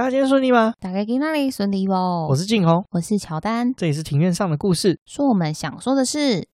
大家今天顺利吗？大家今天哪里顺利不？我是静红，我是乔丹，这里是庭院上的故事，说我们想说的事。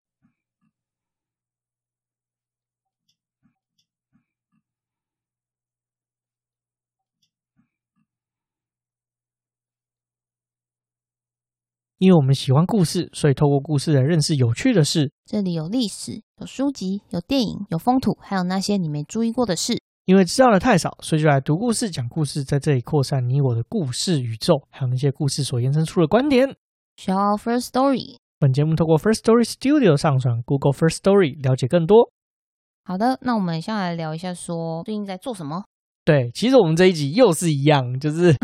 因为我们喜欢故事，所以透过故事来认识有趣的事。这里有历史，有书籍，有电影，有风土，还有那些你没注意过的事。因为知道的太少，所以就来读故事、讲故事，在这里扩散你我的故事宇宙，还有那些故事所延伸出的观点。Share First Story。本节目透过 First Story Studio 上传，Google First Story 了解更多。好的，那我们先来聊一下说，说最近在做什么。对，其实我们这一集又是一样，就是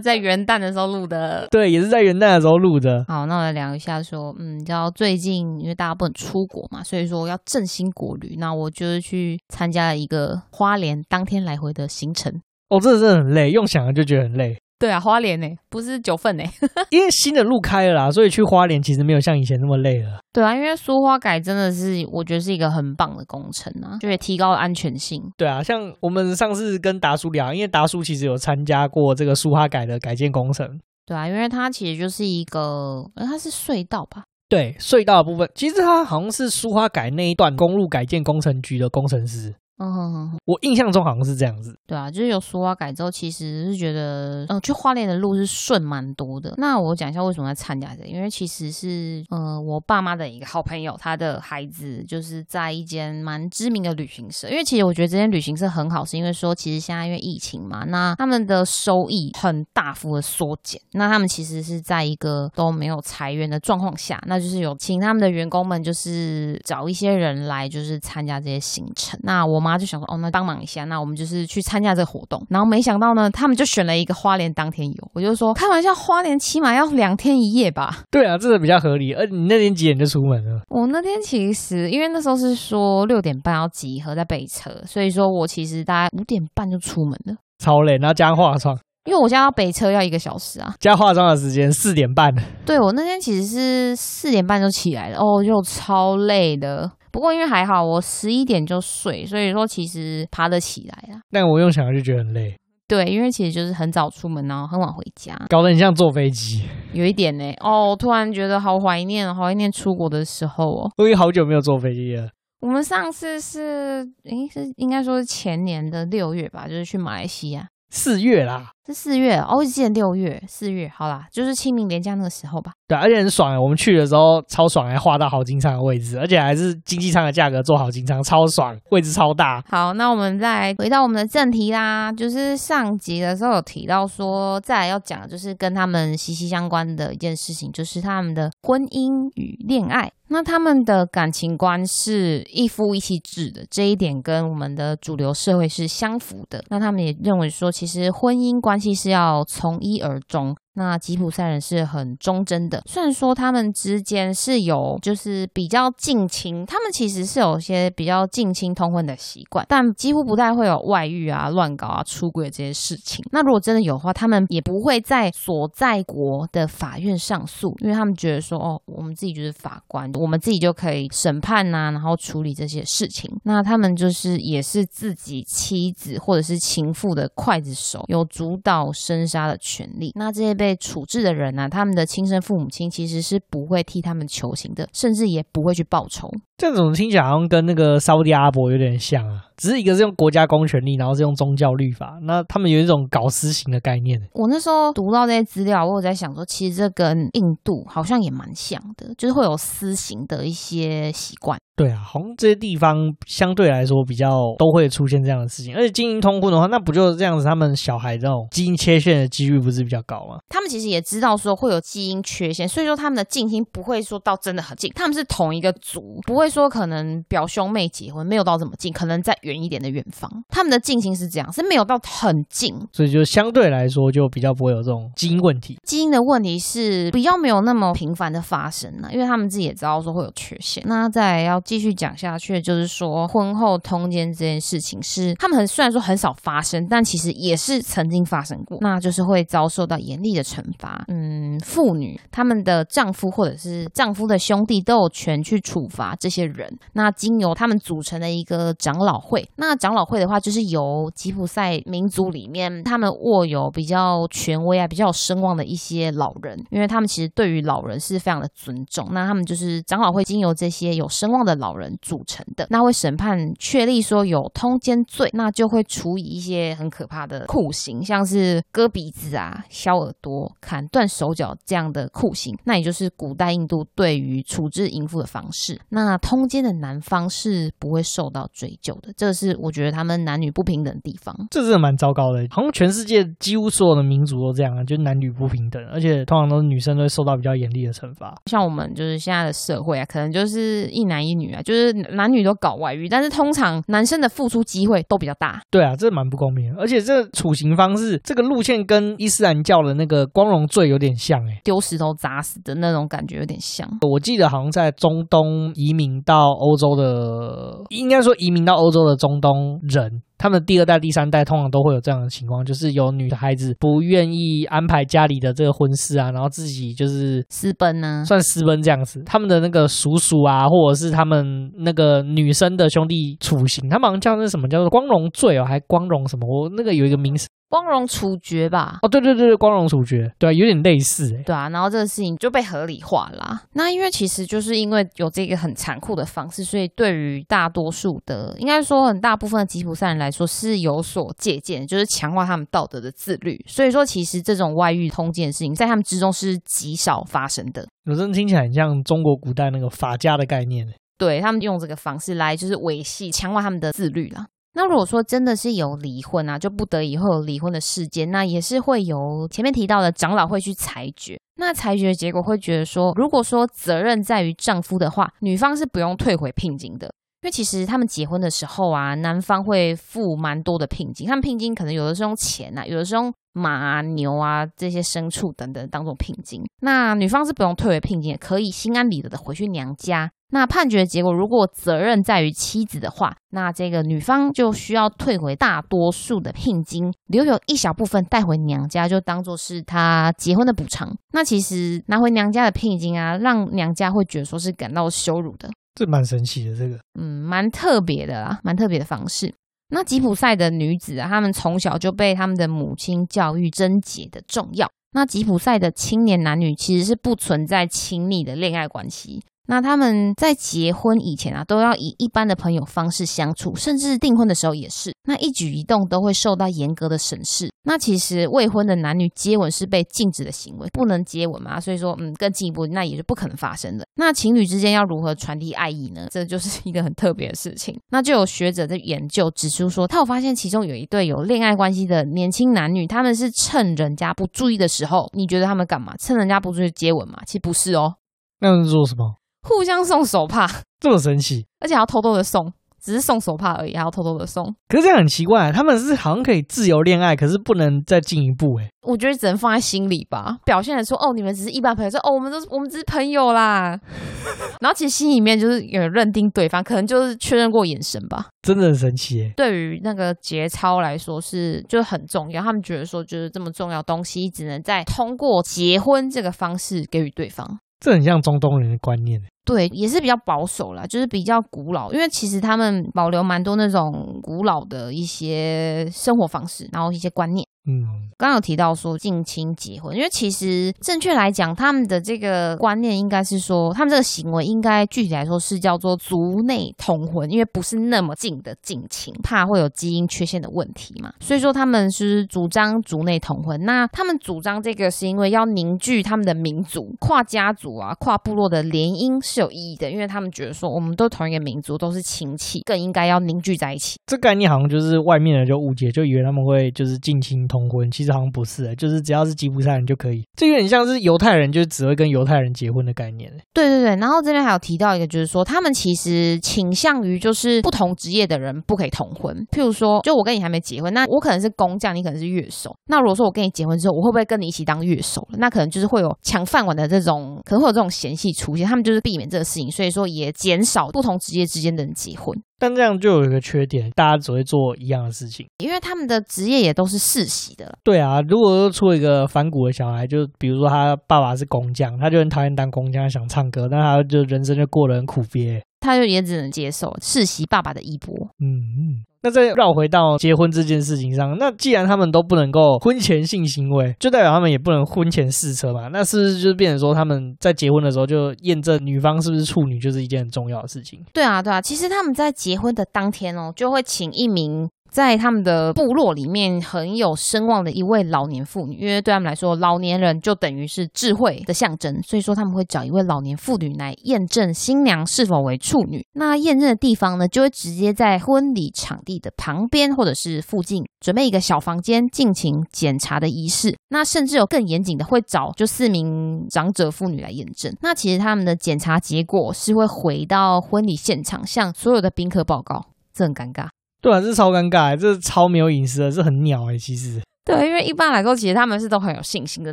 在元旦的时候录的。对，也是在元旦的时候录的。好，那我来聊一下，说，嗯，你知道最近因为大家不能出国嘛，所以说要振兴国旅，那我就是去参加了一个花莲当天来回的行程。哦，这真的很累，用想了就觉得很累。对啊，花莲呢，不是九份呢，因为新的路开了啦，所以去花莲其实没有像以前那么累了。对啊，因为苏花改真的是我觉得是一个很棒的工程啊，就会提高了安全性。对啊，像我们上次跟达叔聊，因为达叔其实有参加过这个苏花改的改建工程。对啊，因为它其实就是一个，它是隧道吧？对，隧道的部分，其实它好像是苏花改那一段公路改建工程局的工程师。嗯哼哼，我印象中好像是这样子。对啊，就是有苏花改之后，其实是觉得，呃，去花莲的路是顺蛮多的。那我讲一下为什么要参加这个，因为其实是，呃，我爸妈的一个好朋友，他的孩子就是在一间蛮知名的旅行社。因为其实我觉得这间旅行社很好，是因为说，其实现在因为疫情嘛，那他们的收益很大幅的缩减。那他们其实是在一个都没有裁员的状况下，那就是有请他们的员工们，就是找一些人来，就是参加这些行程。那我。我妈就想说，哦，那帮忙一下，那我们就是去参加这个活动。然后没想到呢，他们就选了一个花莲当天游。我就说，开玩笑，花莲起码要两天一夜吧？对啊，这个比较合理。而你那天几点就出门了？我那天其实因为那时候是说六点半要集合在北车，所以说我其实大概五点半就出门了。超累，然后加化妆，因为我家要北车要一个小时啊。加化妆的时间四点半。对，我那天其实是四点半就起来了，哦，就超累的。不过因为还好，我十一点就睡，所以说其实爬得起来啊。但我用想就觉得很累。对，因为其实就是很早出门，然后很晚回家，搞得很像坐飞机。有一点呢，哦，突然觉得好怀念，好怀念出国的时候哦。我已经好久没有坐飞机了。我们上次是，诶，是应该说是前年的六月吧，就是去马来西亚。四月啦。是四月哦，我记得六月、四月，好啦，就是清明连假那个时候吧。对，而且很爽，我们去的时候超爽，还画到好经舱的位置，而且还是经济舱的价格坐好经舱，超爽，位置超大。好，那我们再回到我们的正题啦，就是上集的时候有提到说，再来要讲的就是跟他们息息相关的一件事情，就是他们的婚姻与恋爱。那他们的感情观是一夫一妻制的，这一点跟我们的主流社会是相符的。那他们也认为说，其实婚姻关关系是要从一而终。那吉普赛人是很忠贞的，虽然说他们之间是有就是比较近亲，他们其实是有些比较近亲通婚的习惯，但几乎不太会有外遇啊、乱搞啊、出轨这些事情。那如果真的有的话，他们也不会在所在国的法院上诉，因为他们觉得说，哦，我们自己就是法官，我们自己就可以审判呐、然后处理这些事情。那他们就是也是自己妻子或者是情妇的刽子手，有主导生杀的权利。那这些被被处置的人呢、啊，他们的亲生父母亲其实是不会替他们求情的，甚至也不会去报仇。这种听起来好像跟那个沙乌地阿拉伯有点像啊。只是一个是用国家公权力，然后是用宗教律法，那他们有一种搞私刑的概念。我那时候读到这些资料，我有在想说，其实这跟印度好像也蛮像的，就是会有私刑的一些习惯。对啊，好像这些地方相对来说比较都会出现这样的事情，而且基因通婚的话，那不就是这样子？他们小孩这种基因缺陷的几率不是比较高吗？他们其实也知道说会有基因缺陷，所以说他们的近亲不会说到真的很近，他们是同一个族，不会说可能表兄妹结婚没有到这么近，可能在远一点的远方，他们的近亲是这样，是没有到很近，所以就相对来说就比较不会有这种基因问题。基因的问题是比较没有那么频繁的发生呢，因为他们自己也知道说会有缺陷。那再要继续讲下去，就是说婚后通奸这件事情是他们很虽然说很少发生，但其实也是曾经发生过，那就是会遭受到严厉的惩罚。嗯，妇女他们的丈夫或者是丈夫的兄弟都有权去处罚这些人。那经由他们组成的一个长老会，那长老会的话，就是由吉普赛民族里面他们握有比较权威啊、比较有声望的一些老人，因为他们其实对于老人是非常的尊重。那他们就是长老会经由这些有声望的老人组成的，那会审判确立说有通奸罪，那就会处以一些很可怕的酷刑，像是割鼻子啊、削耳朵、砍断手脚这样的酷刑。那也就是古代印度对于处置淫妇的方式。那通奸的男方是不会受到追究的，这是我觉得他们男女不平等的地方。这是蛮糟糕的，好像全世界几乎所有的民族都这样啊，就是男女不平等，而且通常都是女生都会受到比较严厉的惩罚。像我们就是现在的社会啊，可能就是一男一女啊，就是男女都搞外遇，但是通常男生的付出机会都比较大。对啊，这蛮不公平的，而且这处刑方式，这个路线跟伊斯兰教的那个光荣罪有点像，哎，丢石头砸死的那种感觉有点像。我记得好像在中东移民到欧洲的，应该说移民到欧洲的中东人。他们第二代、第三代通常都会有这样的情况，就是有女孩子不愿意安排家里的这个婚事啊，然后自己就是私奔呢、啊，算私奔这样子。他们的那个叔叔啊，或者是他们那个女生的兄弟处刑，他们好像叫那什么叫做光荣罪哦，还光荣什么？我那个有一个名词。光荣处决吧？哦，对对对对，光荣处决，对啊，有点类似哎。对啊，然后这个事情就被合理化啦。那因为其实就是因为有这个很残酷的方式，所以对于大多数的，应该说很大部分的吉普赛人来说是有所借鉴，就是强化他们道德的自律。所以说，其实这种外遇通奸的事情，在他们之中是极少发生的。有真的听起来很像中国古代那个法家的概念。对，他们用这个方式来就是维系、强化他们的自律啦。那如果说真的是有离婚啊，就不得已会有离婚的事件，那也是会由前面提到的长老会去裁决。那裁决结果会觉得说，如果说责任在于丈夫的话，女方是不用退回聘金的，因为其实他们结婚的时候啊，男方会付蛮多的聘金，他们聘金可能有的是用钱啊，有的是用马啊、牛啊这些牲畜等等当做聘金。那女方是不用退回聘金，也可以心安理得的回去娘家。那判决结果，如果责任在于妻子的话，那这个女方就需要退回大多数的聘金，留有一小部分带回娘家，就当做是她结婚的补偿。那其实拿回娘家的聘金啊，让娘家会觉得说是感到羞辱的，这蛮神奇的，这个嗯，蛮特别的啦，蛮特别的方式。那吉普赛的女子啊，她们从小就被他们的母亲教育贞洁的重要。那吉普赛的青年男女其实是不存在亲密的恋爱关系。那他们在结婚以前啊，都要以一般的朋友方式相处，甚至订婚的时候也是。那一举一动都会受到严格的审视。那其实未婚的男女接吻是被禁止的行为，不能接吻嘛。所以说，嗯，更进一步，那也是不可能发生的。那情侣之间要如何传递爱意呢？这就是一个很特别的事情。那就有学者在研究指出说，他有发现其中有一对有恋爱关系的年轻男女，他们是趁人家不注意的时候，你觉得他们干嘛？趁人家不注意接吻嘛？其实不是哦。那他们做什么？互相送手帕，这么神奇，而且还要偷偷的送，只是送手帕而已，还要偷偷的送。可是这样很奇怪，他们是好像可以自由恋爱，可是不能再进一步哎。我觉得只能放在心里吧，表现的说哦，你们只是一般朋友，说哦，我们都是我们只是朋友啦。然后其实心里面就是有认定对方，可能就是确认过眼神吧。真的很神奇哎。对于那个节操来说是就很重要，他们觉得说就是这么重要东西，只能在通过结婚这个方式给予对方。这很像中东人的观念。对，也是比较保守啦，就是比较古老，因为其实他们保留蛮多那种古老的一些生活方式，然后一些观念。嗯，刚刚有提到说近亲结婚，因为其实正确来讲，他们的这个观念应该是说，他们这个行为应该具体来说是叫做族内通婚，因为不是那么近的近亲，怕会有基因缺陷的问题嘛，所以说他们是主张族内通婚。那他们主张这个是因为要凝聚他们的民族，跨家族啊、跨部落的联姻是有意义的，因为他们觉得说我们都同一个民族，都是亲戚，更应该要凝聚在一起。这概念好像就是外面人就误解，就以为他们会就是近亲通婚，其实好像不是、欸，就是只要是吉普赛人就可以。这有点像是犹太人，就只会跟犹太人结婚的概念、欸。对对对，然后这边还有提到一个，就是说他们其实倾向于就是不同职业的人不可以通婚。譬如说，就我跟你还没结婚，那我可能是工匠，你可能是乐手。那如果说我跟你结婚之后，我会不会跟你一起当乐手？那可能就是会有抢饭碗的这种，可能会有这种嫌隙出现。他们就是避免免这个事情，所以说也减少不同职业之间的人结婚。但这样就有一个缺点，大家只会做一样的事情，因为他们的职业也都是世袭的。对啊，如果说出一个反骨的小孩，就比如说他爸爸是工匠，他就很讨厌当工匠，想唱歌，但他就人生就过得很苦逼，他就也只能接受世袭爸爸的衣钵。嗯嗯。那再绕回到结婚这件事情上，那既然他们都不能够婚前性行为，就代表他们也不能婚前试车嘛？那是不是就变成说他们在结婚的时候就验证女方是不是处女，就是一件很重要的事情？对啊，对啊，其实他们在结婚的当天哦，就会请一名。在他们的部落里面很有声望的一位老年妇女，因为对他们来说，老年人就等于是智慧的象征，所以说他们会找一位老年妇女来验证新娘是否为处女。那验证的地方呢，就会直接在婚礼场地的旁边或者是附近准备一个小房间进行检查的仪式。那甚至有更严谨的，会找就四名长者妇女来验证。那其实他们的检查结果是会回到婚礼现场，向所有的宾客报告，这很尴尬。对啊，这超尴尬，这超没有隐私的，这很鸟哎，其实。对，因为一般来说，其实他们是都很有信心的。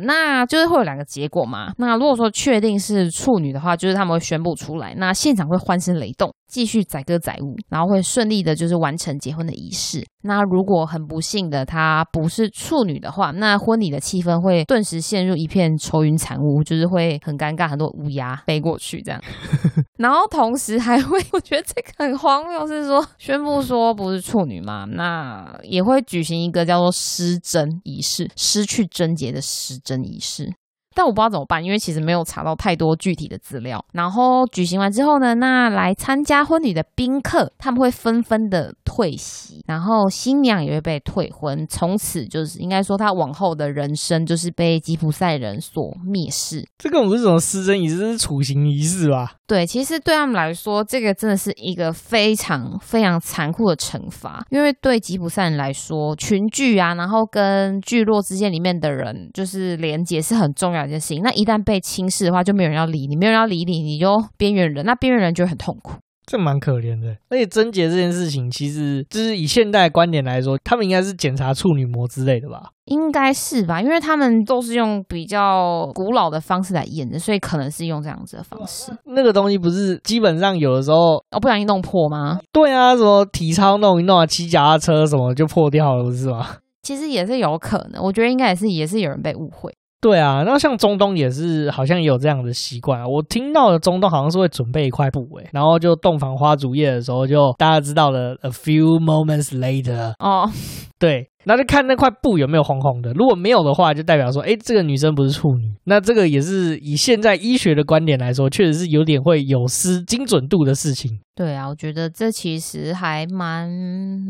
那就是会有两个结果嘛。那如果说确定是处女的话，就是他们会宣布出来，那现场会欢声雷动，继续载歌载舞，然后会顺利的，就是完成结婚的仪式。那如果很不幸的她不是处女的话，那婚礼的气氛会顿时陷入一片愁云惨雾，就是会很尴尬，很多乌鸦飞过去这样。然后同时还会，我觉得这个很荒谬，是说宣布说不是处女嘛，那也会举行一个叫做失贞仪式，失去贞洁的失贞仪式。但我不知道怎么办，因为其实没有查到太多具体的资料。然后举行完之后呢，那来参加婚礼的宾客他们会纷纷的退席，然后新娘也会被退婚，从此就是应该说他往后的人生就是被吉普赛人所蔑视。这个不是什么失贞仪式，这是处刑仪式吧？对，其实对他们来说，这个真的是一个非常非常残酷的惩罚，因为对吉普赛人来说，群聚啊，然后跟聚落之间里面的人就是连接是很重要。件事情，那一旦被轻视的话，就没有人要理你，没有人要理你，你就边缘人，那边缘人就会很痛苦，这蛮可怜的。而且贞洁这件事情，其实就是以现代观点来说，他们应该是检查处女膜之类的吧？应该是吧，因为他们都是用比较古老的方式来验的，所以可能是用这样子的方式。那个东西不是基本上有的时候哦，不小心弄破吗？对啊，什么体操弄一弄啊，骑脚踏车什么就破掉了，不是吗？其实也是有可能，我觉得应该也是也是有人被误会。对啊，那像中东也是，好像也有这样的习惯啊。我听到的中东好像是会准备一块布，诶，然后就洞房花烛夜的时候，就大家知道了。A few moments later，哦，对，那就看那块布有没有红红的，如果没有的话，就代表说，诶，这个女生不是处女。那这个也是以现在医学的观点来说，确实是有点会有失精准度的事情。对啊，我觉得这其实还蛮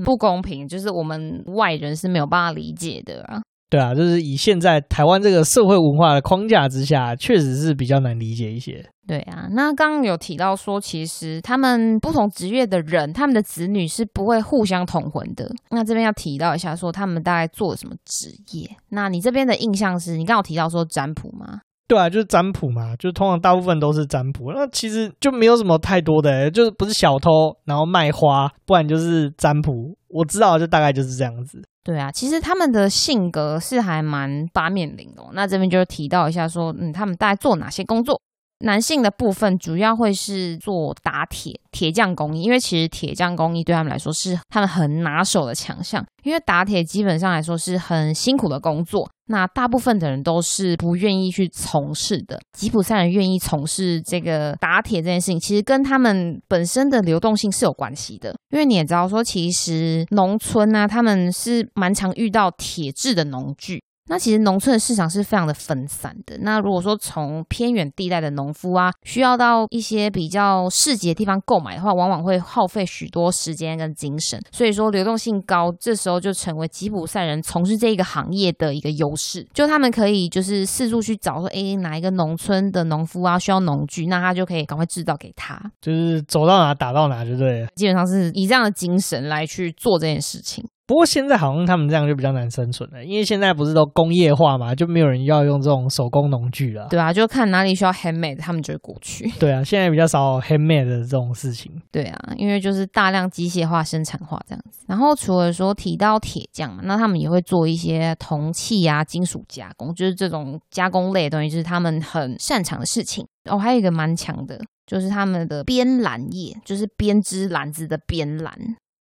不公平，就是我们外人是没有办法理解的啊。对啊，就是以现在台湾这个社会文化的框架之下，确实是比较难理解一些。对啊，那刚刚有提到说，其实他们不同职业的人，他们的子女是不会互相通婚的。那这边要提到一下，说他们大概做了什么职业？那你这边的印象是你刚刚有提到说占卜吗？对啊，就是占卜嘛，就通常大部分都是占卜。那其实就没有什么太多的，就是不是小偷，然后卖花，不然就是占卜。我知道，就大概就是这样子。对啊，其实他们的性格是还蛮八面玲珑。那这边就提到一下说，嗯，他们大概做哪些工作？男性的部分主要会是做打铁、铁匠工艺，因为其实铁匠工艺对他们来说是他们很拿手的强项。因为打铁基本上来说是很辛苦的工作，那大部分的人都是不愿意去从事的。吉普赛人愿意从事这个打铁这件事情，其实跟他们本身的流动性是有关系的。因为你也知道说，其实农村呢、他们是蛮常遇到铁制的农具。那其实农村的市场是非常的分散的。那如果说从偏远地带的农夫啊，需要到一些比较市集的地方购买的话，往往会耗费许多时间跟精神。所以说流动性高，这时候就成为吉普赛人从事这一个行业的一个优势。就他们可以就是四处去找说，哎，哪一个农村的农夫啊需要农具，那他就可以赶快制造给他。就是走到哪打到哪，就对了。基本上是以这样的精神来去做这件事情。不过现在好像他们这样就比较难生存了，因为现在不是都工业化嘛，就没有人要用这种手工农具了。对啊，就看哪里需要 handmade，他们就会过去。对啊，现在比较少 handmade 的这种事情。对啊，因为就是大量机械化生产化这样子。然后除了说提到铁匠嘛，那他们也会做一些铜器啊、金属加工，就是这种加工类的东西，就是他们很擅长的事情。哦，还有一个蛮强的，就是他们的编篮业，就是编织篮子的编篮。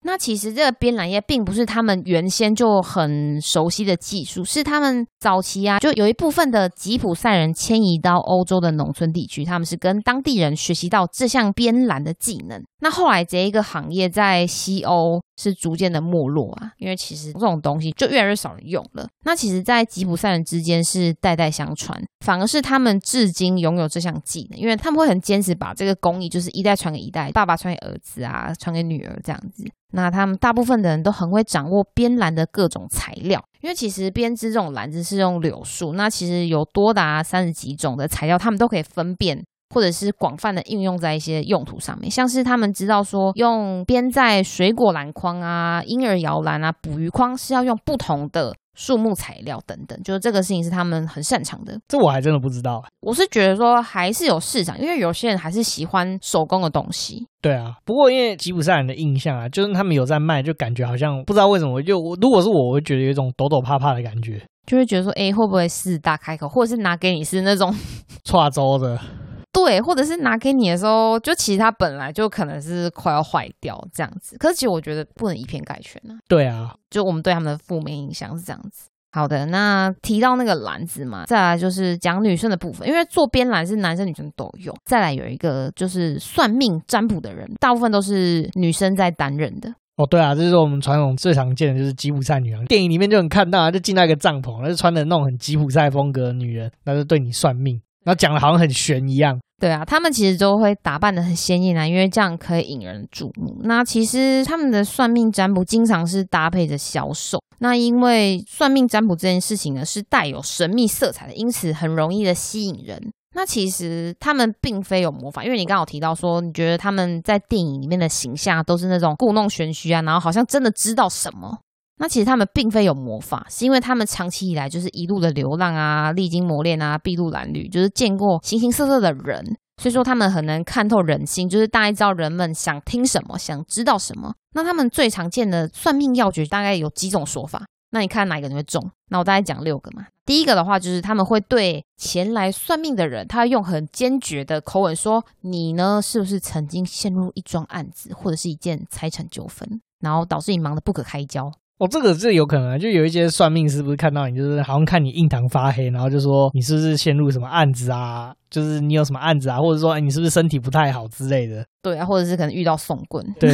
那其实这个编篮业并不是他们原先就很熟悉的技术，是他们早期啊，就有一部分的吉普赛人迁移到欧洲的农村地区，他们是跟当地人学习到这项编篮的技能。那后来这一个行业在西欧是逐渐的没落啊，因为其实这种东西就越来越少人用了。那其实，在吉普赛人之间是代代相传，反而是他们至今拥有这项技能，因为他们会很坚持把这个工艺就是一代传给一代，爸爸传给儿子啊，传给女儿这样子。那他们大部分的人都很会掌握编篮的各种材料，因为其实编织这种篮子是用柳树，那其实有多达三十几种的材料，他们都可以分辨，或者是广泛的应用在一些用途上面，像是他们知道说用编在水果篮筐啊、婴儿摇篮啊、捕鱼筐是要用不同的。树木材料等等，就是这个事情是他们很擅长的。这我还真的不知道。我是觉得说还是有市场，因为有些人还是喜欢手工的东西。对啊，不过因为吉普赛人的印象啊，就是他们有在卖，就感觉好像不知道为什么，就如果是我，我会觉得有一种抖抖怕怕的感觉，就会觉得说，哎，会不会是大开口，或者是拿给你是那种跨州 的。对，或者是拿给你的时候，就其实它本来就可能是快要坏掉这样子。可是其实我觉得不能以偏概全呢、啊。对啊，就我们对他们的负面印象是这样子。好的，那提到那个篮子嘛，再来就是讲女生的部分，因为做编篮是男生女生都有。再来有一个就是算命占卜的人，大部分都是女生在担任的。哦，对啊，这就是我们传统最常见的就是吉普赛女郎，电影里面就能看到啊，就进到一个帐篷，那就穿的那种很吉普赛风格的女人，那就对你算命。然后讲的好像很玄一样，对啊，他们其实都会打扮得很鲜艳啊，因为这样可以引人注目。那其实他们的算命占卜经常是搭配着销售，那因为算命占卜这件事情呢是带有神秘色彩的，因此很容易的吸引人。那其实他们并非有魔法，因为你刚好提到说，你觉得他们在电影里面的形象都是那种故弄玄虚啊，然后好像真的知道什么。那其实他们并非有魔法，是因为他们长期以来就是一路的流浪啊，历经磨练啊，筚路蓝缕，就是见过形形色色的人，所以说他们很能看透人心，就是大概知道人们想听什么，想知道什么。那他们最常见的算命要诀大概有几种说法，那你看哪一个你会中？那我大概讲六个嘛。第一个的话就是他们会对前来算命的人，他用很坚决的口吻说：“你呢，是不是曾经陷入一桩案子，或者是一件财产纠纷，然后导致你忙得不可开交？”哦，这个这有可能，就有一些算命师不是看到你，就是好像看你印堂发黑，然后就说你是不是陷入什么案子啊？就是你有什么案子啊？或者说，哎，你是不是身体不太好之类的？对啊，或者是可能遇到送棍。对，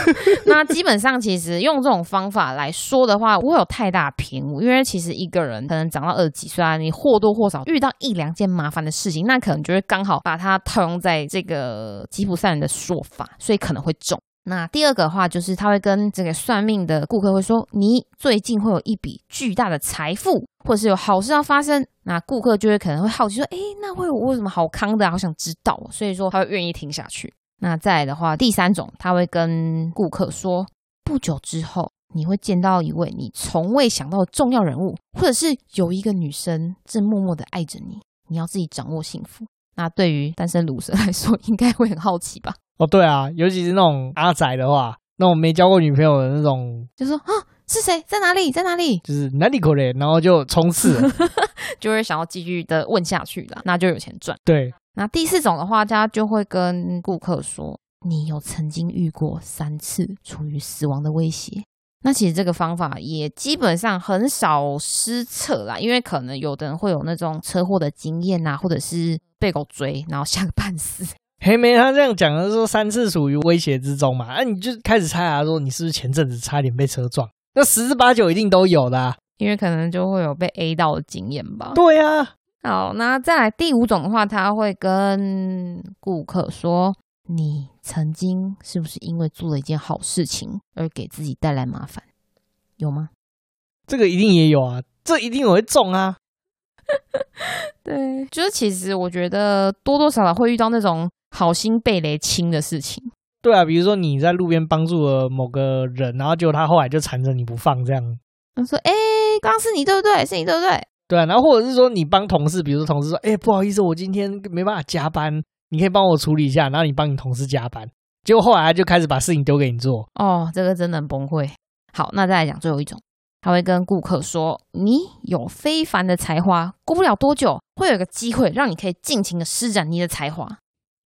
那基本上其实用这种方法来说的话，不会有太大偏误，因为其实一个人可能长到二十几岁啊，你或多或少遇到一两件麻烦的事情，那可能就是刚好把它套用在这个吉普赛人的说法，所以可能会中。那第二个的话，就是他会跟这个算命的顾客会说，你最近会有一笔巨大的财富，或者是有好事要发生。那顾客就会可能会好奇说，诶，那会有为什么好康的？好想知道，所以说他会愿意听下去。那再来的话，第三种，他会跟顾客说，不久之后你会见到一位你从未想到的重要人物，或者是有一个女生正默默的爱着你，你要自己掌握幸福。那对于单身鲁蛇来说，应该会很好奇吧？哦，对啊，尤其是那种阿宅的话，那种没交过女朋友的那种，就说啊，是谁在哪里，在哪里？就是哪里可怜，然后就冲刺了，就会想要继续的问下去了，那就有钱赚。对，那第四种的话，他就会跟顾客说，你有曾经遇过三次处于死亡的威胁。那其实这个方法也基本上很少失策啦，因为可能有的人会有那种车祸的经验啊，或者是被狗追，然后吓个半死。黑莓他这样讲的是说三次处于威胁之中嘛，那、啊、你就开始猜啊，说你是不是前阵子差点被车撞？那十之八九一定都有的、啊，因为可能就会有被 A 到的经验吧。对呀、啊，好，那再来第五种的话，他会跟顾客说：你曾经是不是因为做了一件好事情而给自己带来麻烦？有吗？这个一定也有啊，这一定有会中啊。对，就是其实我觉得多多少少会遇到那种。好心被雷亲的事情，对啊，比如说你在路边帮助了某个人，然后结果他后来就缠着你不放，这样。他说：“哎、欸，刚刚是你对不对？是你对不对？”对啊，然后或者是说你帮同事，比如说同事说：“哎、欸，不好意思，我今天没办法加班，你可以帮我处理一下。”然后你帮你同事加班，结果后来他就开始把事情丢给你做。哦，这个真的很崩溃。好，那再来讲最后一种，他会跟顾客说：“你有非凡的才华，过不了多久会有一个机会让你可以尽情的施展你的才华。”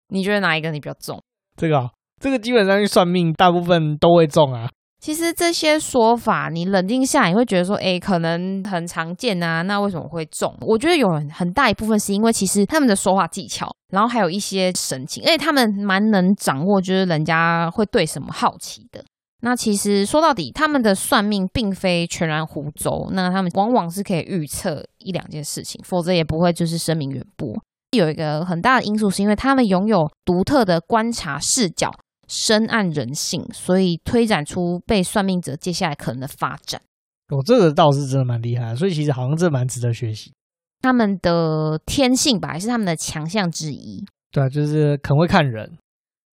你觉得哪一个你比较重？这个、哦，这个基本上去算命，大部分都会中啊。其实这些说法，你冷静下来，你会觉得说，哎，可能很常见啊。那为什么会中？我觉得有很大一部分是因为其实他们的说话技巧，然后还有一些神情，而且他们蛮能掌握，就是人家会对什么好奇的。那其实说到底，他们的算命并非全然胡诌，那他们往往是可以预测一两件事情，否则也不会就是声名远播。有一个很大的因素，是因为他们拥有独特的观察视角。深谙人性，所以推展出被算命者接下来可能的发展。哦，这个倒是真的蛮厉害，所以其实好像这蛮值得学习。他们的天性吧，还是他们的强项之一。对啊，就是很会看人。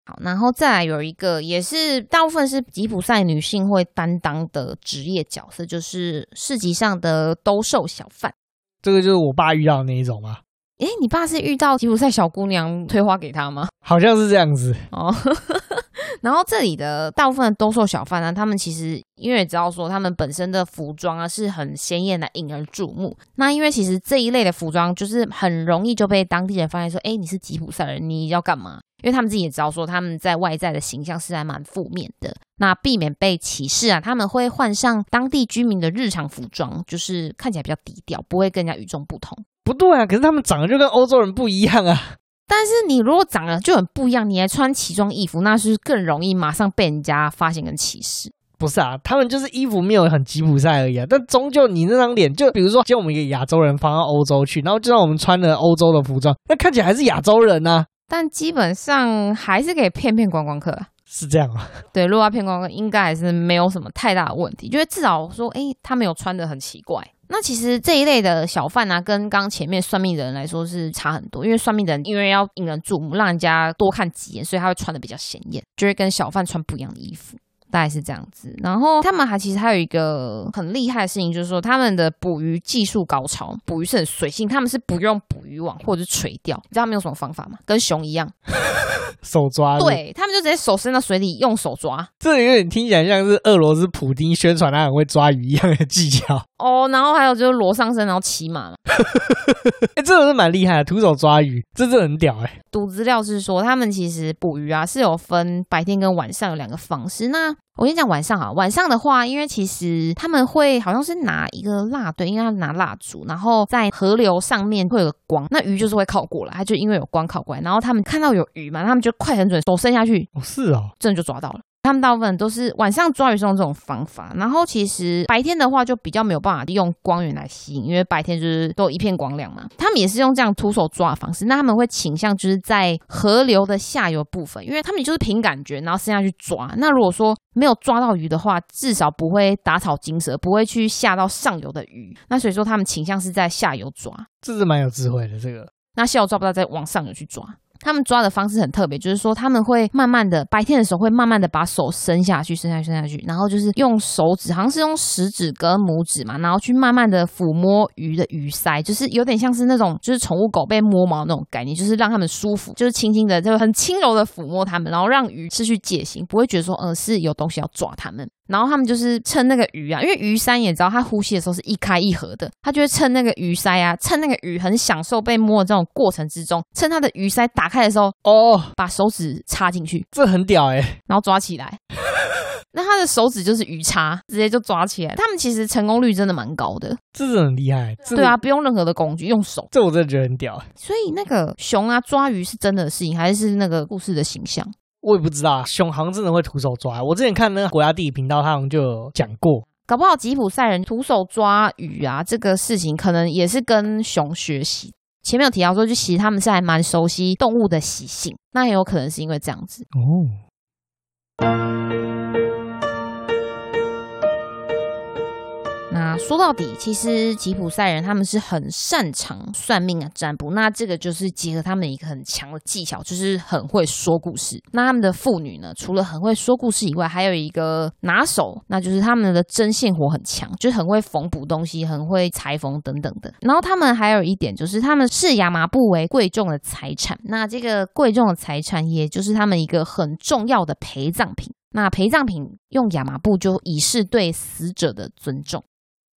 好，然后再来有一个，也是大部分是吉普赛女性会担当的职业角色，就是市集上的兜售小贩。这个就是我爸遇到的那一种吗？诶，你爸是遇到吉普赛小姑娘退花给他吗？好像是这样子哦。然后这里的大部分的兜售小贩呢，他们其实因为也知道说他们本身的服装啊是很鲜艳的，引人注目。那因为其实这一类的服装就是很容易就被当地人发现说，诶，你是吉普赛人，你要干嘛？因为他们自己也知道说他们在外在的形象是还蛮负面的。那避免被歧视啊，他们会换上当地居民的日常服装，就是看起来比较低调，不会更加与众不同。不对啊，可是他们长得就跟欧洲人不一样啊。但是你如果长得就很不一样，你还穿奇装异服，那是更容易马上被人家发现跟歧视。不是啊，他们就是衣服没有很吉普赛而已啊。但终究你那张脸，就比如说，今天我们一个亚洲人放到欧洲去，然后就让我们穿了欧洲的服装，那看起来还是亚洲人啊。但基本上还是可以骗骗观光客。是这样啊？对，如果要骗观光客，应该还是没有什么太大的问题，就是至少说，哎，他没有穿的很奇怪。那其实这一类的小贩呢、啊，跟刚前面算命的人来说是差很多，因为算命的人因为要引人注目，让人家多看几眼，所以他会穿的比较显眼，就会跟小贩穿不一样的衣服。大概是这样子，然后他们还其实还有一个很厉害的事情，就是说他们的捕鱼技术高超，捕鱼是很随性，他们是不用捕鱼网或者是垂钓，你知道他们用什么方法吗？跟熊一样，手抓。对，他们就直接手伸到水里用手抓。这有点听起来像是俄罗斯普丁宣传他很会抓鱼一样的技巧哦。然后还有就是裸上身然后骑马嘛，哎、欸，这个是蛮厉害的，徒手抓鱼，这真的很屌哎、欸。读资料是说，他们其实捕鱼啊是有分白天跟晚上有两个方式。那我跟你讲晚上啊，晚上的话，因为其实他们会好像是拿一个蜡对，应该拿蜡烛，然后在河流上面会有个光，那鱼就是会靠过来，它就因为有光靠过来，然后他们看到有鱼嘛，他们就快很准，手伸下去，哦是哦，真的就抓到了。他们大部分都是晚上抓鱼是用这种方法，然后其实白天的话就比较没有办法利用光源来吸引，因为白天就是都一片光亮嘛。他们也是用这样徒手抓的方式，那他们会倾向就是在河流的下游部分，因为他们就是凭感觉，然后伸下去抓。那如果说没有抓到鱼的话，至少不会打草惊蛇，不会去吓到上游的鱼。那所以说他们倾向是在下游抓，这是蛮有智慧的这个。那下游抓不到，再往上游去抓。他们抓的方式很特别，就是说他们会慢慢的，白天的时候会慢慢的把手伸下去，伸下去，伸下去，然后就是用手指，好像是用食指跟拇指嘛，然后去慢慢的抚摸鱼的鱼鳃，就是有点像是那种就是宠物狗被摸毛那种概念，就是让他们舒服，就是轻轻的，就很轻柔的抚摸它们，然后让鱼失去戒心，不会觉得说，呃，是有东西要抓它们。然后他们就是趁那个鱼啊，因为鱼鳃也知道它呼吸的时候是一开一合的，它就会趁那个鱼鳃啊，趁那个鱼很享受被摸的这种过程之中，趁它的鱼鳃打开的时候，哦，把手指插进去，这很屌哎、欸，然后抓起来，那他的手指就是鱼叉，直接就抓起来。他们其实成功率真的蛮高的，这是很厉害。对啊，不用任何的工具，用手，这我真的觉得很屌。所以那个熊啊抓鱼是真的事情，还是那个故事的形象？我也不知道，熊好像真的会徒手抓。我之前看那个国家地理频道，他好像就有讲过，搞不好吉普赛人徒手抓鱼啊，这个事情可能也是跟熊学习。前面有提到说，就其实他们是还蛮熟悉动物的习性，那也有可能是因为这样子哦。说到底，其实吉普赛人他们是很擅长算命啊、占卜。那这个就是结合他们一个很强的技巧，就是很会说故事。那他们的妇女呢，除了很会说故事以外，还有一个拿手，那就是他们的针线活很强，就很会缝补东西，很会裁缝等等的。然后他们还有一点就是，他们视亚麻布为贵重的财产。那这个贵重的财产，也就是他们一个很重要的陪葬品。那陪葬品用亚麻布，就以示对死者的尊重。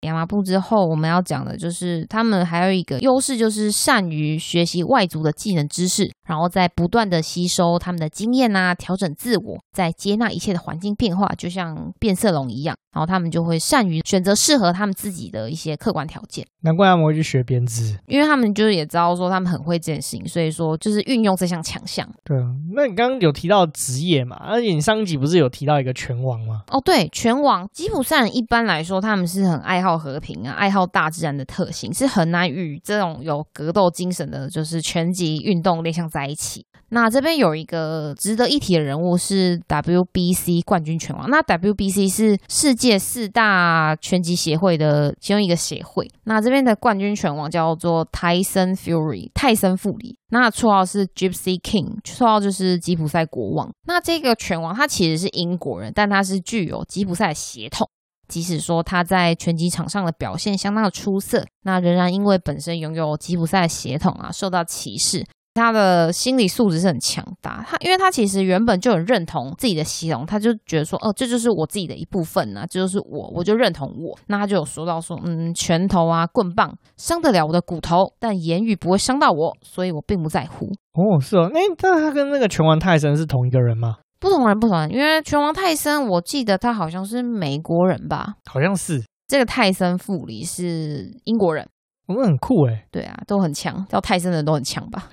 亚麻布之后，我们要讲的就是他们还有一个优势，就是善于学习外族的技能知识，然后再不断的吸收他们的经验啊，调整自我，在接纳一切的环境变化，就像变色龙一样。然后他们就会善于选择适合他们自己的一些客观条件。难怪他们会去学编织，因为他们就是也知道说他们很会这件事情，所以说就是运用这项强项。对啊，那你刚刚有提到职业嘛？而且你上一集不是有提到一个拳王吗？哦，对，拳王吉普赛人一般来说他们是很爱好和平啊，爱好大自然的特性，是很难与这种有格斗精神的，就是拳击运动联想在一起。那这边有一个值得一提的人物是 WBC 冠军拳王。那 WBC 是世界四大拳击协会的其中一个协会。那这边的冠军拳王叫做 Tyson Fury 泰森·富里。那绰号是 Gypsy King，绰号就是吉普赛国王。那这个拳王他其实是英国人，但他是具有吉普赛的血统。即使说他在拳击场上的表现相当的出色，那仍然因为本身拥有吉普赛血统啊，受到歧视。他的心理素质是很强大，他因为他其实原本就很认同自己的系统，他就觉得说，哦，这就是我自己的一部分呐、啊，这就是我，我就认同我。那他就有说到说，嗯，拳头啊，棍棒伤得了我的骨头，但言语不会伤到我，所以我并不在乎。哦，是哦，那那他跟那个拳王泰森是同一个人吗？不同人，不同人，因为拳王泰森，我记得他好像是美国人吧？好像是。这个泰森富里是英国人。我们很酷诶，对啊，都很强，叫泰森的人都很强吧，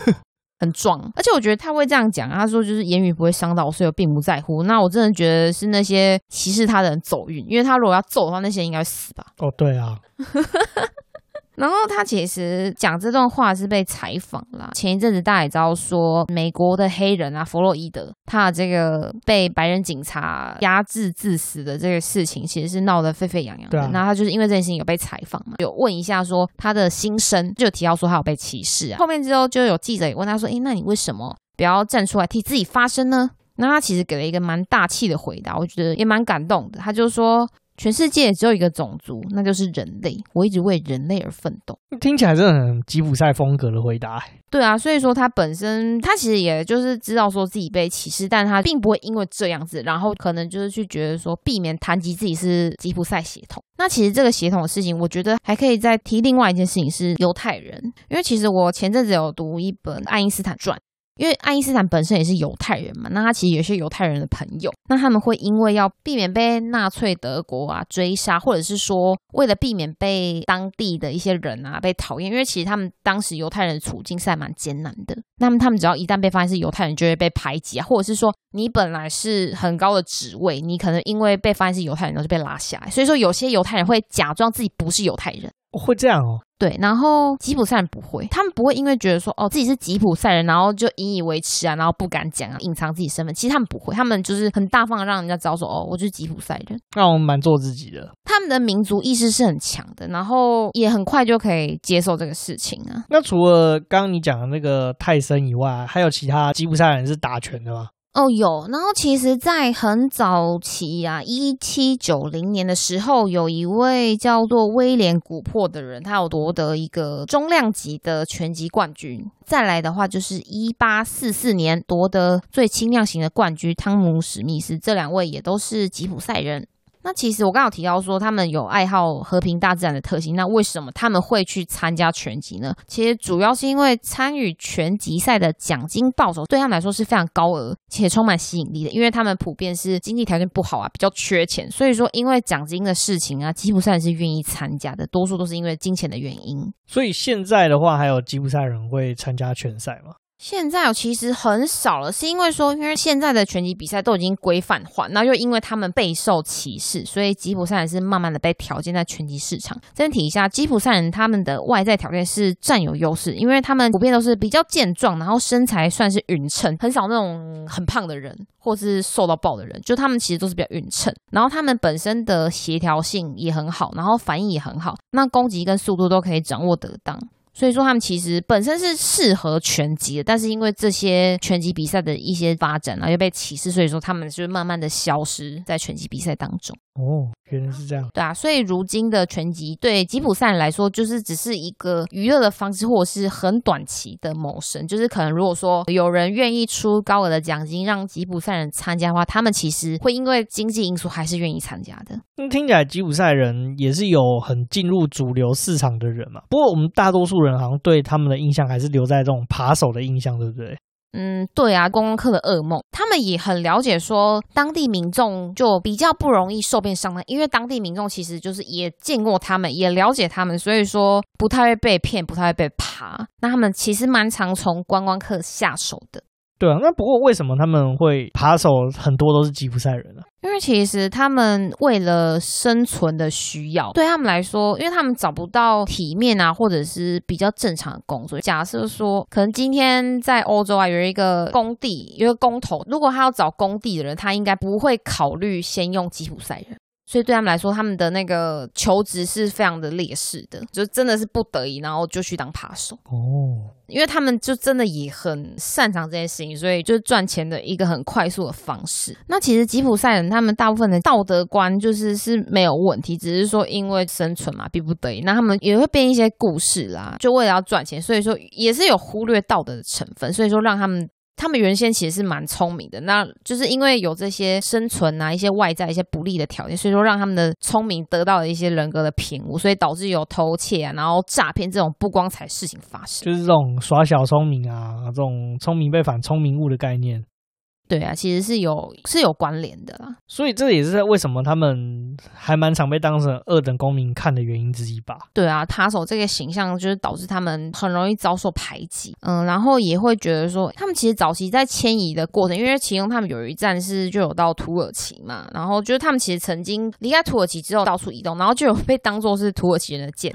很壮。而且我觉得他会这样讲，他说就是言语不会伤到我，所以我并不在乎。那我真的觉得是那些歧视他的人走运，因为他如果要揍的话，那些人应该死吧？哦，对啊。然后他其实讲这段话是被采访啦。前一阵子大家也知道说，美国的黑人啊，弗洛伊德，他的这个被白人警察压制致死的这个事情，其实是闹得沸沸扬扬的。那他就是因为这件事情有被采访嘛，有问一下说他的心声，就有提到说他有被歧视啊。后面之后就有记者也问他说：“诶，那你为什么不要站出来替自己发声呢？”那他其实给了一个蛮大气的回答，我觉得也蛮感动的。他就说。全世界只有一个种族，那就是人类。我一直为人类而奋斗。听起来真的很吉普赛风格的回答。对啊，所以说他本身他其实也就是知道说自己被歧视，但他并不会因为这样子，然后可能就是去觉得说避免谈及自己是吉普赛血统。那其实这个血统的事情，我觉得还可以再提另外一件事情是犹太人，因为其实我前阵子有读一本《爱因斯坦传》。因为爱因斯坦本身也是犹太人嘛，那他其实有些犹太人的朋友，那他们会因为要避免被纳粹德国啊追杀，或者是说为了避免被当地的一些人啊被讨厌，因为其实他们当时犹太人的处境是还蛮艰难的。那么他们只要一旦被发现是犹太人，就会被排挤啊，或者是说你本来是很高的职位，你可能因为被发现是犹太人，然后就被拉下来。所以说有些犹太人会假装自己不是犹太人。会这样哦，对，然后吉普赛人不会，他们不会因为觉得说哦自己是吉普赛人，然后就引以为耻啊，然后不敢讲啊，隐藏自己身份。其实他们不会，他们就是很大方的让人家知道说哦，我就是吉普赛人。那我们蛮做自己的，他们的民族意识是很强的，然后也很快就可以接受这个事情啊。那除了刚刚你讲的那个泰森以外，还有其他吉普赛人是打拳的吗？哦，有。然后其实，在很早期啊，一七九零年的时候，有一位叫做威廉古珀的人，他有夺得一个中量级的拳击冠军。再来的话，就是一八四四年夺得最轻量型的冠军，汤姆史密斯。这两位也都是吉普赛人。那其实我刚刚提到说，他们有爱好和平大自然的特性。那为什么他们会去参加拳击呢？其实主要是因为参与拳击赛的奖金报酬对他们来说是非常高额且充满吸引力的。因为他们普遍是经济条件不好啊，比较缺钱，所以说因为奖金的事情啊，吉普赛人是愿意参加的，多数都是因为金钱的原因。所以现在的话，还有吉普赛人会参加拳赛吗？现在其实很少了，是因为说，因为现在的拳击比赛都已经规范化，然后又因为他们备受歧视，所以吉普赛人是慢慢的被挑战在拳击市场。这边提一下，吉普赛人他们的外在条件是占有优势，因为他们普遍都是比较健壮，然后身材算是匀称，很少那种很胖的人或是瘦到爆的人，就他们其实都是比较匀称，然后他们本身的协调性也很好，然后反应也很好，那攻击跟速度都可以掌握得当。所以说，他们其实本身是适合拳击的，但是因为这些拳击比赛的一些发展啊，又被歧视，所以说他们就慢慢的消失在拳击比赛当中。哦，原来是这样。对啊，所以如今的拳击对吉普赛人来说，就是只是一个娱乐的方式，或者是很短期的谋生。就是可能如果说有人愿意出高额的奖金让吉普赛人参加的话，他们其实会因为经济因素还是愿意参加的。那听起来吉普赛人也是有很进入主流市场的人嘛。不过我们大多数人好像对他们的印象还是留在这种扒手的印象，对不对？嗯，对啊，观光客的噩梦，他们也很了解，说当地民众就比较不容易受骗上当，因为当地民众其实就是也见过他们，也了解他们，所以说不太会被骗，不太会被扒。那他们其实蛮常从观光客下手的。对啊，那不过为什么他们会扒手很多都是吉普赛人呢？因为其实他们为了生存的需要，对他们来说，因为他们找不到体面啊，或者是比较正常的工作。假设说，可能今天在欧洲啊，有一个工地，有一个工头，如果他要找工地的人，他应该不会考虑先用吉普赛人。所以对他们来说，他们的那个求职是非常的劣势的，就真的是不得已，然后就去当扒手哦。因为他们就真的也很擅长这件事情，所以就是赚钱的一个很快速的方式。那其实吉普赛人他们大部分的道德观就是是没有问题，只是说因为生存嘛，逼不得已，那他们也会编一些故事啦，就为了要赚钱，所以说也是有忽略道德的成分，所以说让他们。他们原先其实是蛮聪明的，那就是因为有这些生存啊、一些外在一些不利的条件，所以说让他们的聪明得到了一些人格的偏误，所以导致有偷窃啊、然后诈骗这种不光彩事情发生，就是这种耍小聪明啊、这种聪明被反聪明误的概念。对啊，其实是有是有关联的啦，所以这也是为什么他们还蛮常被当成二等公民看的原因之一吧。对啊，他手这个形象就是导致他们很容易遭受排挤，嗯，然后也会觉得说，他们其实早期在迁移的过程，因为其中他们有一站是就有到土耳其嘛，然后就是他们其实曾经离开土耳其之后到处移动，然后就有被当做是土耳其人的贱，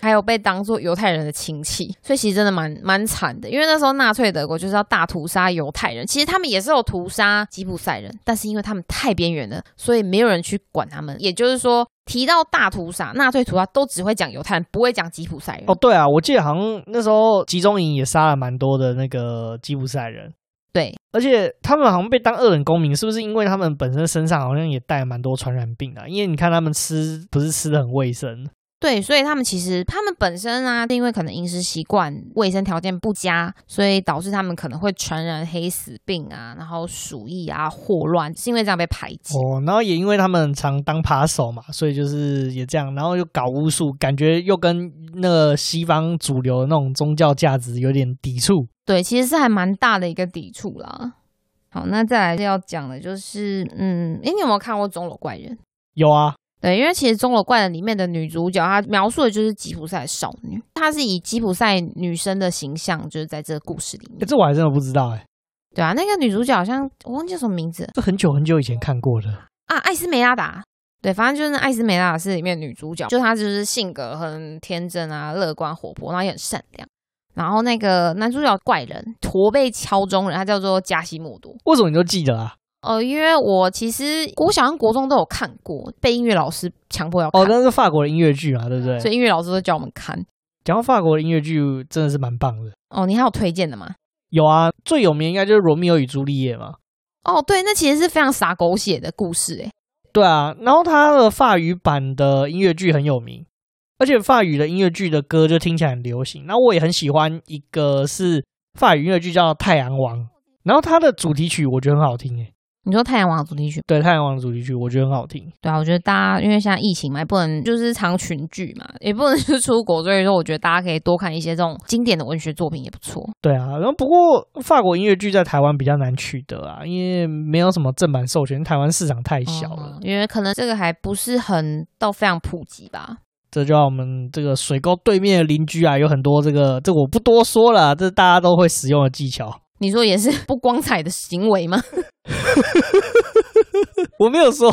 还有被当做犹太人的亲戚，所以其实真的蛮蛮惨的，因为那时候纳粹德国就是要大屠杀犹太人，其实他们也是有。屠杀吉普赛人，但是因为他们太边缘了，所以没有人去管他们。也就是说，提到大屠杀、纳粹屠杀，都只会讲犹太人，不会讲吉普赛人。哦，对啊，我记得好像那时候集中营也杀了蛮多的那个吉普赛人。对，而且他们好像被当二等公民，是不是因为他们本身身上好像也带蛮多传染病啊？因为你看他们吃不是吃的很卫生。对，所以他们其实他们本身啊，因为可能饮食习惯、卫生条件不佳，所以导致他们可能会传染黑死病啊，然后鼠疫啊、霍乱，是因为这样被排挤。哦，然后也因为他们常当扒手嘛，所以就是也这样，然后又搞巫术，感觉又跟那个西方主流的那种宗教价值有点抵触。对，其实是还蛮大的一个抵触啦。好，那再来要讲的就是，嗯，诶，你有没有看过《钟楼怪人》？有啊。对，因为其实《钟楼怪人》里面的女主角，她描述的就是吉普赛少女，她是以吉普赛女生的形象，就是在这个故事里面。这我还真的不知道哎。对啊，那个女主角好像我忘记什么名字，这很久很久以前看过的啊，艾斯梅拉达。对，反正就是那艾斯梅拉达是里面女主角，就她就是性格很天真啊，乐观活泼，然后也很善良。然后那个男主角怪人驼背敲钟人，他叫做加西莫多。为什么你都记得啊？呃，因为我其实国小跟国中都有看过，被音乐老师强迫要看。哦，那是法国的音乐剧啊，对不对？所以音乐老师都叫我们看。讲到法国的音乐剧，真的是蛮棒的。哦，你还有推荐的吗？有啊，最有名应该就是《罗密欧与朱丽叶》嘛。哦，对，那其实是非常洒狗血的故事，诶。对啊，然后他的法语版的音乐剧很有名，而且法语的音乐剧的歌就听起来很流行。那我也很喜欢一个是法语音乐剧叫《太阳王》，然后它的主题曲我觉得很好听，诶。你说《太阳王》的主题曲？对，《太阳王》的主题曲，我觉得很好听。对啊，我觉得大家因为现在疫情嘛，也不能就是常群剧嘛，也不能是出国，所以说我觉得大家可以多看一些这种经典的文学作品也不错。对啊，然后不过法国音乐剧在台湾比较难取得啊，因为没有什么正版授权，台湾市场太小了。嗯，因为可能这个还不是很到非常普及吧。这就让我们这个水沟对面的邻居啊，有很多这个，这个我不多说了，这大家都会使用的技巧。你说也是 不光彩的行为吗？我没有说，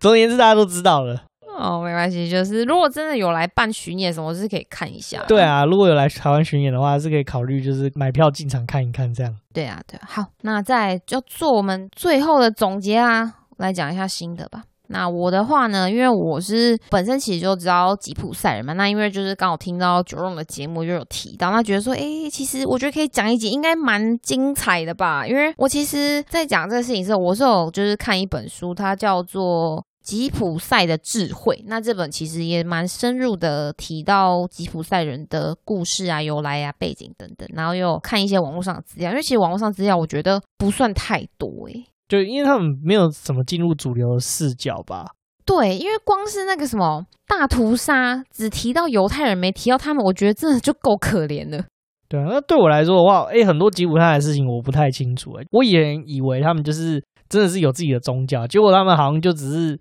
总而言之，大家都知道了。哦，没关系，就是如果真的有来办巡演什么，是可以看一下。对啊，如果有来台湾巡演的话，是可以考虑就是买票进场看一看这样。对啊，对啊，好，那再就做我们最后的总结啊，来讲一下心得吧。那我的话呢，因为我是本身其实就知道吉普赛人嘛，那因为就是刚好听到九荣的节目就有提到，那觉得说，诶，其实我觉得可以讲一集，应该蛮精彩的吧？因为我其实，在讲这个事情的时候，我是有就是看一本书，它叫做《吉普赛的智慧。那这本其实也蛮深入的提到吉普赛人的故事啊、由来啊、背景等等，然后又看一些网络上的资料，因为其实网络上资料我觉得不算太多诶、就因为他们没有怎么进入主流的视角吧。对，因为光是那个什么大屠杀，只提到犹太人，没提到他们，我觉得真的就够可怜了。对啊，那对我来说的话，哎，很多吉普赛的事情我不太清楚，哎，我以前以为他们就是真的是有自己的宗教，结果他们好像就只是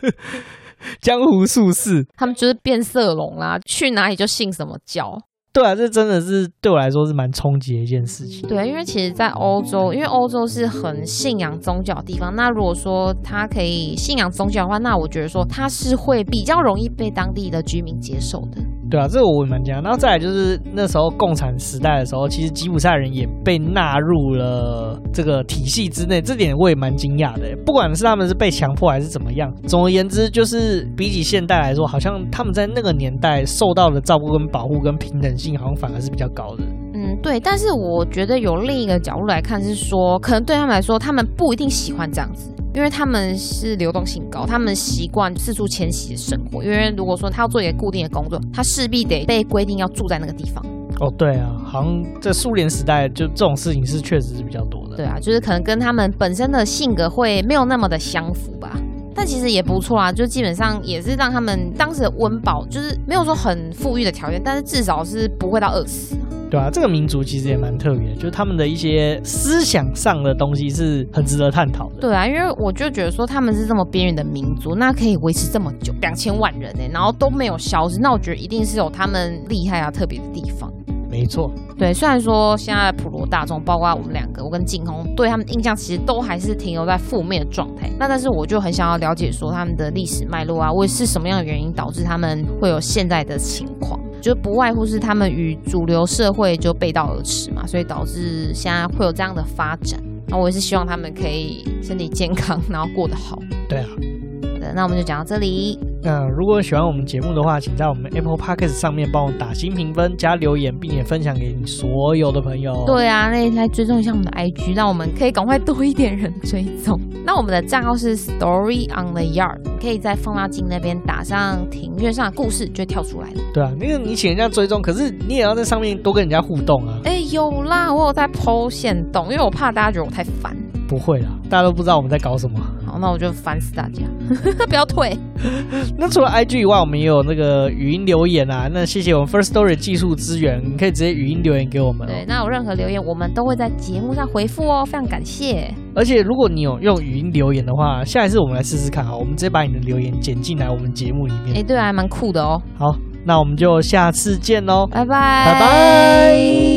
江湖术士，他们就是变色龙啦，去哪里就信什么教。对啊，这真的是对我来说是蛮冲击的一件事情。对，因为其实，在欧洲，因为欧洲是很信仰宗教的地方。那如果说他可以信仰宗教的话，那我觉得说他是会比较容易被当地的居民接受的。对啊，这个我也蛮惊讶。然后再来就是那时候共产时代的时候，其实吉普赛人也被纳入了这个体系之内，这点我也蛮惊讶的。不管是他们是被强迫还是怎么样，总而言之，就是比起现代来说，好像他们在那个年代受到的照顾跟保护跟平等性，好像反而是比较高的。嗯，对。但是我觉得有另一个角度来看，是说可能对他们来说，他们不一定喜欢这样子。因为他们是流动性高，他们习惯四处迁徙的生活。因为如果说他要做一个固定的工作，他势必得被规定要住在那个地方。哦，对啊，好像在苏联时代，就这种事情是确实是比较多的。对啊，就是可能跟他们本身的性格会没有那么的相符吧。但其实也不错啊，就基本上也是让他们当时的温饱，就是没有说很富裕的条件，但是至少是不会到饿死。对啊，这个民族其实也蛮特别的，就是他们的一些思想上的东西是很值得探讨的。对啊，因为我就觉得说他们是这么边缘的民族，那可以维持这么久，两千万人呢，然后都没有消失，那我觉得一定是有他们厉害啊、特别的地方。没错，对，虽然说现在普罗大众，包括我们两个，我跟景红对他们印象其实都还是停留在负面的状态。那但是我就很想要了解说他们的历史脉络啊，为是什么样的原因导致他们会有现在的情况。就不外乎是他们与主流社会就背道而驰嘛，所以导致现在会有这样的发展。那我也是希望他们可以身体健康，然后过得好。对啊，好的，那我们就讲到这里。那如果喜欢我们节目的话，请在我们 Apple Podcast 上面帮我打新评分、加留言，并且分享给你所有的朋友。对啊，那来追踪一下我们的 IG，让我们可以赶快多一点人追踪。那我们的账号是 Story on the Yard，可以在放大镜那边打上庭院上的故事，就会跳出来了。对啊，那个你请人家追踪，可是你也要在上面多跟人家互动啊。哎，有啦，我有在 po 限动，因为我怕大家觉得我太烦。不会啦，大家都不知道我们在搞什么。好，那我就烦死大家，不要退。那除了 IG 以外，我们也有那个语音留言啊。那谢谢我们 First Story 技术资源，你可以直接语音留言给我们喔。对，那有任何留言，我们都会在节目上回复哦，非常感谢。而且如果你有用语音留言的话，下一次我们来试试看啊，我们直接把你的留言剪进来我们节目里面。哎，对啊，还蛮酷的哦。好，那我们就下次见喽，拜拜，拜拜。